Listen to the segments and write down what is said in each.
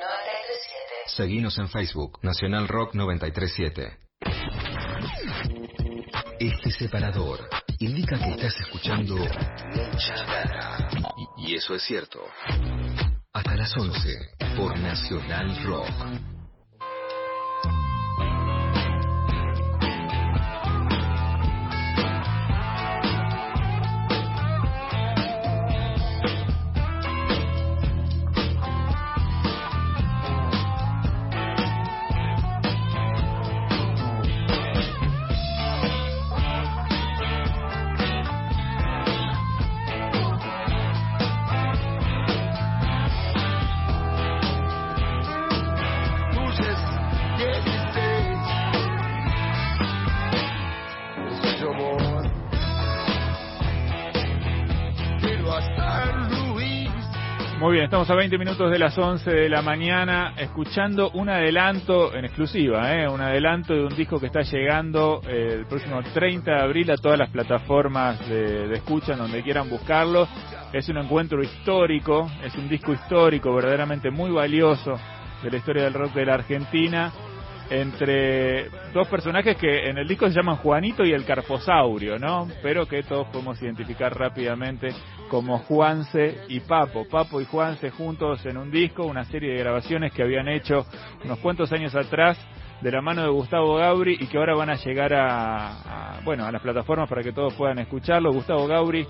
937. Seguinos en Facebook, Nacional Rock 937. Este separador indica que estás escuchando mucha y eso es cierto. Hasta las 11 por Nacional Rock. Estamos a 20 minutos de las 11 de la mañana escuchando un adelanto en exclusiva, ¿eh? un adelanto de un disco que está llegando eh, el próximo 30 de abril a todas las plataformas de, de escucha donde quieran buscarlo. Es un encuentro histórico, es un disco histórico verdaderamente muy valioso de la historia del rock de la Argentina entre dos personajes que en el disco se llaman Juanito y el Carposaurio, ¿no? Pero que todos podemos identificar rápidamente como Juanse y Papo. Papo y Juanse juntos en un disco, una serie de grabaciones que habían hecho unos cuantos años atrás de la mano de Gustavo Gauri y que ahora van a llegar a, bueno, a las plataformas para que todos puedan escucharlo. Gustavo Gauri,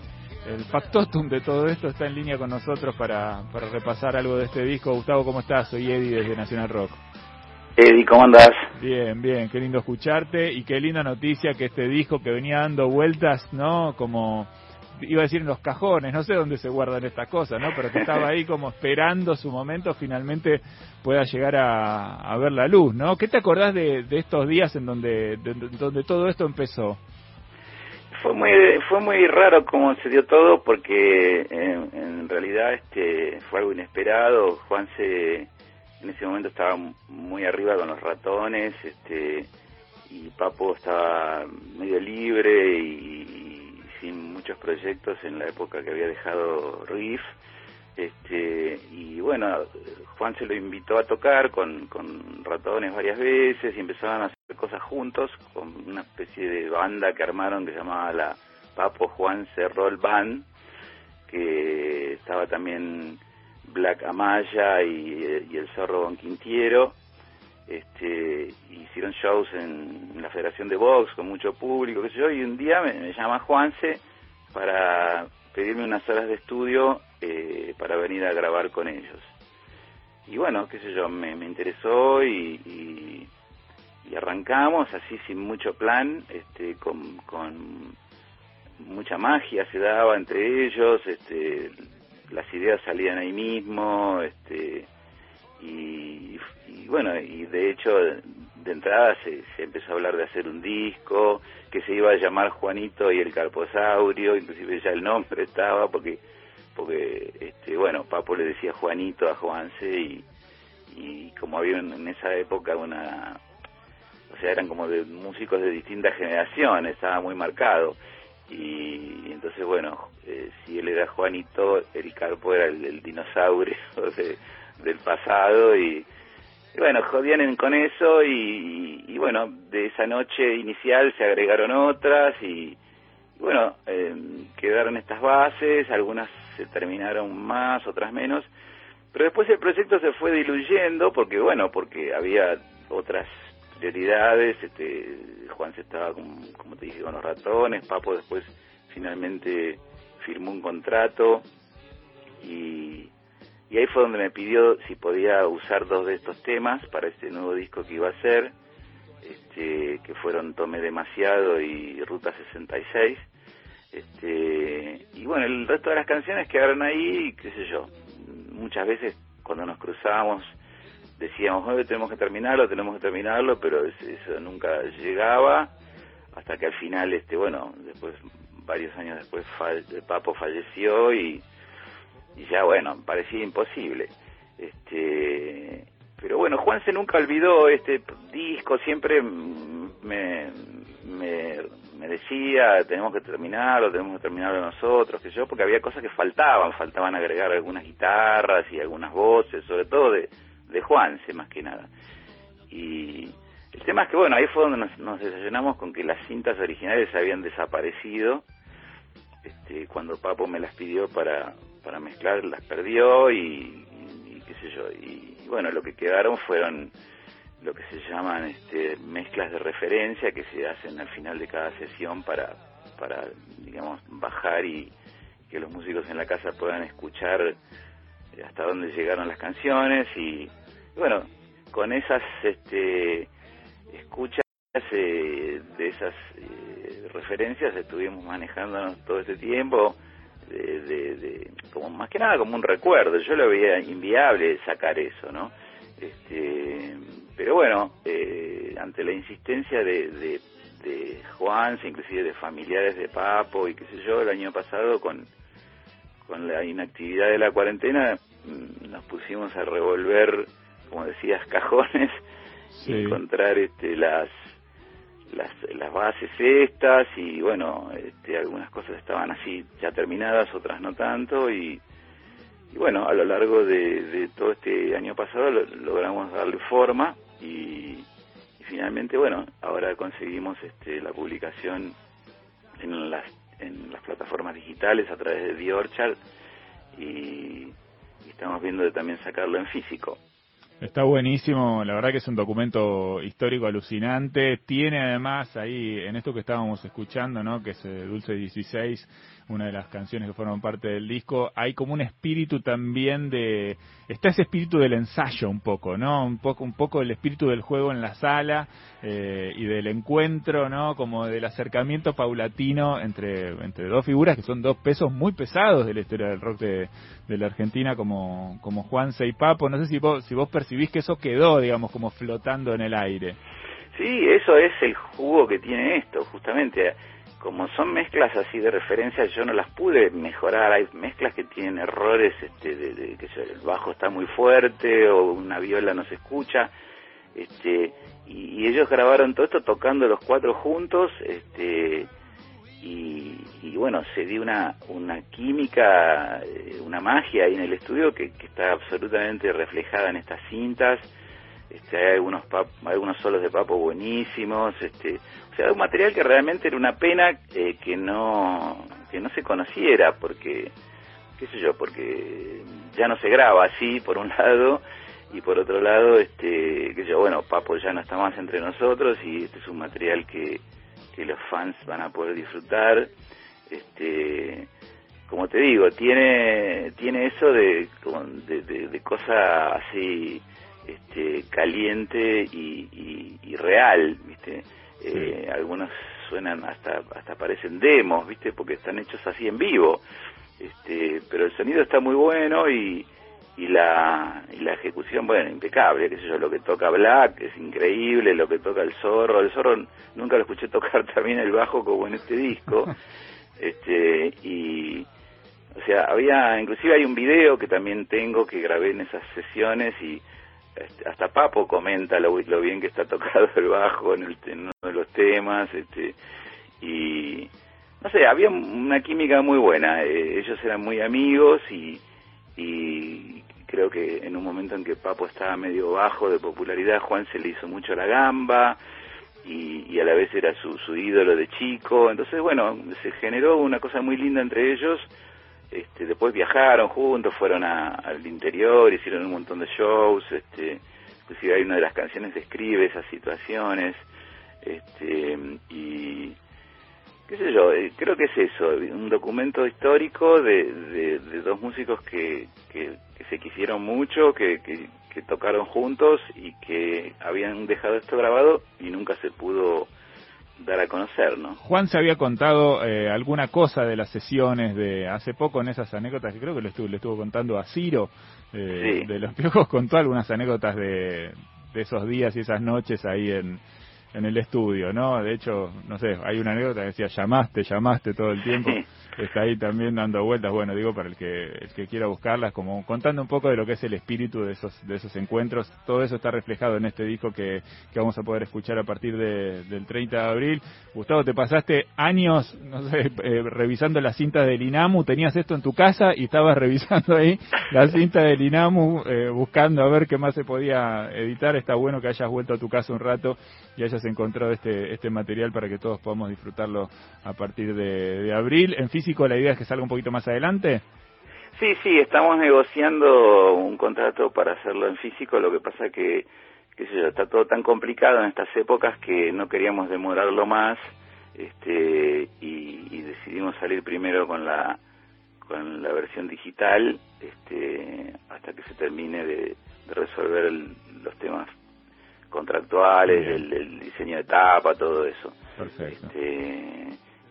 el factotum de todo esto, está en línea con nosotros para, para repasar algo de este disco. Gustavo, ¿cómo estás? Soy Eddie desde Nacional Rock. Eddie, ¿cómo andás? Bien, bien, qué lindo escucharte y qué linda noticia que este disco que venía dando vueltas, ¿no? Como iba a decir en los cajones, no sé dónde se guardan estas cosas, ¿no? Pero que estaba ahí como esperando su momento, finalmente pueda llegar a, ver la luz, ¿no? ¿Qué te acordás de, estos días en donde, donde todo esto empezó? Fue muy fue muy raro cómo se dio todo porque en, en realidad este fue algo inesperado. Juan se en ese momento estaba muy arriba con los ratones, este, y Papo estaba medio libre y, sin muchos proyectos en la época que había dejado Riff. Este, y bueno, Juan se lo invitó a tocar con, con ratones varias veces y empezaban a hacer cosas juntos con una especie de banda que armaron que se llamaba la Papo Juan Roll Band, que estaba también Black Amaya y, el Zorro Don Quintiero. Este, hicieron shows en, la Federación de Box con mucho público, qué sé yo, y un día me, llama Juanse para pedirme unas horas de estudio eh, para venir a grabar con ellos. Y bueno, qué sé yo, me, interesó y, y, arrancamos así sin mucho plan, este, con, con mucha magia se daba entre ellos, este, las ideas salían ahí mismo, este, y, bueno, y de hecho de entrada se, se, empezó a hablar de hacer un disco que se iba a llamar Juanito y el Carposaurio, inclusive ya el nombre estaba porque porque este bueno, Papo le decía Juanito a Juanse y, y como había en esa época una o sea, eran como de músicos de distintas generaciones, estaba muy marcado y entonces bueno eh, si él era Juanito el Carpo era el, dinosaurio del pasado y, bueno jodían con eso y, bueno de esa noche inicial se agregaron otras y, bueno eh, quedaron estas bases algunas se terminaron más otras menos pero después el proyecto se fue diluyendo porque bueno porque había otras prioridades, este, Juan se estaba, como, te dije, con los ratones, Papo después finalmente firmó un contrato y, ahí fue donde me pidió si podía usar dos de estos temas para este nuevo disco que iba a hacer, este, que fueron Tome Demasiado y Ruta 66. Este, y bueno, el resto de las canciones quedaron ahí, qué sé yo, muchas veces cuando nos cruzábamos decíamos, hoy tenemos que terminarlo, tenemos que terminarlo, pero eso nunca llegaba, hasta que al final, este bueno, después, varios años después, Papo falleció y, y ya, bueno, parecía imposible. Este, pero bueno, Juan se nunca olvidó este disco, siempre me, me, me decía, tenemos que terminarlo, tenemos que terminarlo nosotros, que yo, porque había cosas que faltaban, faltaban agregar algunas guitarras y algunas voces, sobre todo de de Juanse más que nada. Y el tema es que, bueno, ahí fue donde nos, nos desayunamos con que las cintas originales habían desaparecido. Este, cuando Papo me las pidió para, para mezclar, las perdió y, qué sé yo. Y, bueno, lo que quedaron fueron lo que se llaman este, mezclas de referencia que se hacen al final de cada sesión para, para digamos, bajar y que los músicos en la casa puedan escuchar hasta dónde llegaron las canciones y, bueno, con esas este, escuchas eh, de esas eh, referencias estuvimos manejándonos todo este tiempo de, como más que nada como un recuerdo. Yo lo veía inviable sacar eso no este pero bueno eh, ante la insistencia de, de, de Juan inclusive de familiares de Papo y qué sé yo el año pasado con con la inactividad de la cuarentena mm, nos pusimos a revolver como decías cajones encontrar este, las, las, las bases estas y bueno, este, algunas cosas estaban así ya terminadas, otras no tanto y, y bueno, a lo largo de, todo este año pasado logramos darle forma y, finalmente, bueno, ahora conseguimos este, la publicación en las, en las plataformas digitales a través de The Orchard y, y estamos viendo de también sacarlo en físico. Está buenísimo, la verdad que es un documento histórico alucinante. Tiene además ahí, en esto que estábamos escuchando, ¿no? que es eh, Dulce 16, una de las canciones que forman parte del disco, hay como un espíritu también de, está ese espíritu del ensayo un poco, ¿no? Un poco, un poco el espíritu del juego en la sala eh, y del encuentro, ¿no? Como del acercamiento paulatino entre, entre dos figuras que son dos pesos muy pesados de la historia del rock de, de la Argentina como, como Juan y Papo. No sé si vos, si vos percibís que eso quedó, digamos, como flotando en el aire. Sí, eso es el jugo que tiene esto, justamente como son mezclas así de referencia, yo no las pude mejorar. Hay mezclas que tienen errores, este, de, que el bajo está muy fuerte o una viola no se escucha. Este, y, ellos grabaron todo esto tocando los cuatro juntos, este, y, bueno, se dio una, una química, eh, una magia ahí en el estudio que, que está absolutamente reflejada en estas cintas. Este, hay algunos algunos solos de papo buenísimos, este, o sea, un material que realmente era una pena eh, que no que no se conociera porque qué sé yo, porque ya no se graba así por un lado y por otro lado este sé yo, bueno, Papo ya no está más entre nosotros y este es un material que que los fans van a poder disfrutar. Este como te digo, tiene tiene eso de de, de cosa así este, caliente y, y, real, ¿viste? Eh, algunos suenan hasta hasta parecen demos, ¿viste? Porque están hechos así en vivo. Este, pero el sonido está muy bueno y, y la y la ejecución, bueno, impecable, qué sé yo, lo que toca Black es increíble, lo que toca el Zorro, el Zorro nunca lo escuché tocar también el bajo como en este disco. Este, y o sea, había inclusive hay un video que también tengo que grabé en esas sesiones y este, hasta Papo comenta lo, bien que está tocado el bajo en, uno de los temas, este, y no sé, había una química muy buena, eh, ellos eran muy amigos y, y creo que en un momento en que Papo estaba medio bajo de popularidad, Juan se le hizo mucho la gamba y, a la vez era su, su ídolo de chico, entonces bueno, se generó una cosa muy linda entre ellos, este, después viajaron juntos, fueron al interior, hicieron un montón de shows, este, inclusive hay una de las canciones describe esas situaciones, este, y qué sé yo, eh, creo que es eso, un documento histórico de, dos músicos que, que, se quisieron mucho, que, que, que tocaron juntos y que habían dejado esto grabado y nunca se pudo dar a conocer, ¿no? Juan se había contado eh, alguna cosa de las sesiones de hace poco en esas anécdotas que creo que le estuvo, le estuvo contando a Ciro eh, de los piojos, contó algunas anécdotas de, de esos días y esas noches ahí en, en el estudio, ¿no? De hecho, no sé, hay una anécdota que decía llamaste, llamaste todo el tiempo. está ahí también dando vueltas. Bueno, digo para el que el que quiera buscarlas, como contando un poco de lo que es el espíritu de esos de esos encuentros. Todo eso está reflejado en este disco que, que vamos a poder escuchar a partir de, del 30 de abril. Gustavo, te pasaste años, no sé, eh, revisando las cintas del INAMU. Tenías esto en tu casa y estabas revisando ahí la cinta del INAMU, eh, buscando a ver qué más se podía editar. Está bueno que hayas vuelto a tu casa un rato y hayas encontrado este este material para que todos podamos disfrutarlo a partir de, de abril. En físico la idea es que salga un poquito más adelante. Sí, sí, estamos negociando un contrato para hacerlo en físico, lo que pasa que, que sé está todo tan complicado en estas épocas que no queríamos demorarlo más este, y, y decidimos salir primero con la con la versión digital este, hasta que se termine de, de resolver el, los temas contractuales, el, el, diseño de tapa, todo eso. Perfecto. Este,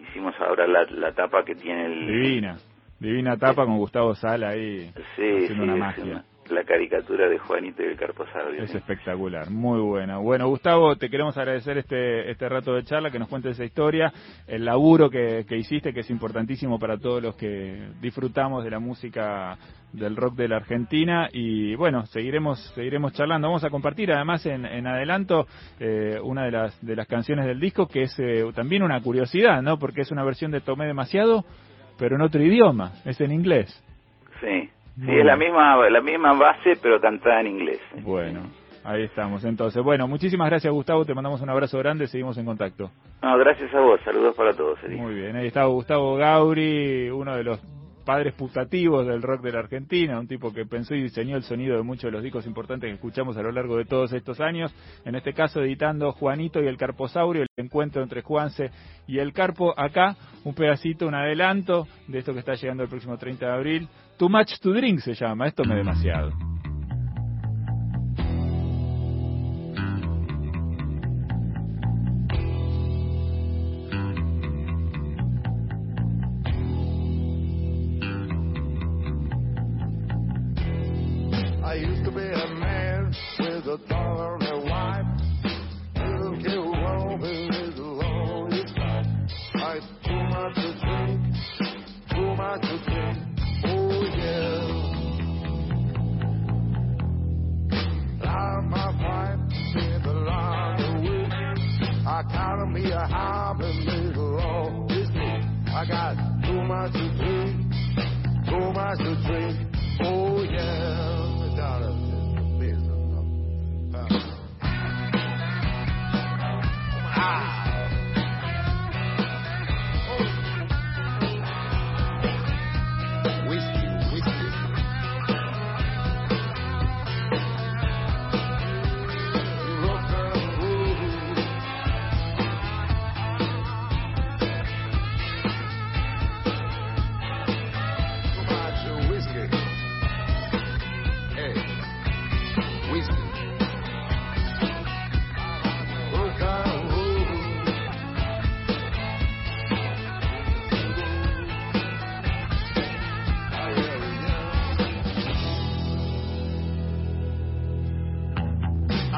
hicimos ahora la, la tapa que tiene el... Divina, divina tapa con Gustavo Sala ahí sí, haciendo sí, una magia. La caricatura de Juanito y el. Es espectacular, muy buena. Bueno, Gustavo, te queremos agradecer este, este rato de charla, que nos cuentes esa historia, el laburo que, que hiciste, que es importantísimo para todos los que disfrutamos de la música del rock de la Argentina. Y bueno, seguiremos, seguiremos charlando. Vamos a compartir además en, en adelanto eh, una de las, de las canciones del disco, que es eh, también una curiosidad, ¿no? Porque es una versión de Tomé Demasiado, pero en otro idioma, es en inglés. Sí, sí Muy es la misma, la misma base, pero cantada en inglés. Bueno, ahí estamos. Entonces, bueno, muchísimas gracias Gustavo, te mandamos un abrazo grande, seguimos en contacto. No, gracias a vos, saludos para todos. Eri. Muy bien, ahí está Gustavo Gauri, uno de los padres putativos del rock de la Argentina, un tipo que pensó y diseñó el sonido de muchos de los discos importantes que escuchamos a lo largo de todos estos años, en este caso editando Juanito y el Carposaurio, el encuentro entre Juanse y el Carpo, acá un pedacito, un adelanto de esto que está llegando el próximo 30 de abril, Too Much to Drink se llama, esto me demasiado. I used to be a man with a thorny wife. Didn't get along with his longest life. I too much to drink, too much to drink. Oh yeah. Like my wife said the long week. I count me a hobby, made all this week. I got too much to drink, too much to drink.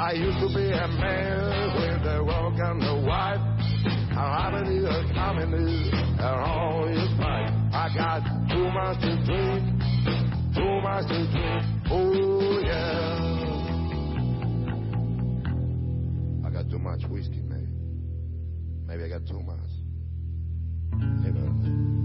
I used to be a man with a walk and a wife. I haven't even coming and all his life. I got too much to drink, too much to drink. Oh yeah. I got too much whiskey, maybe. Maybe I got too much. Maybe.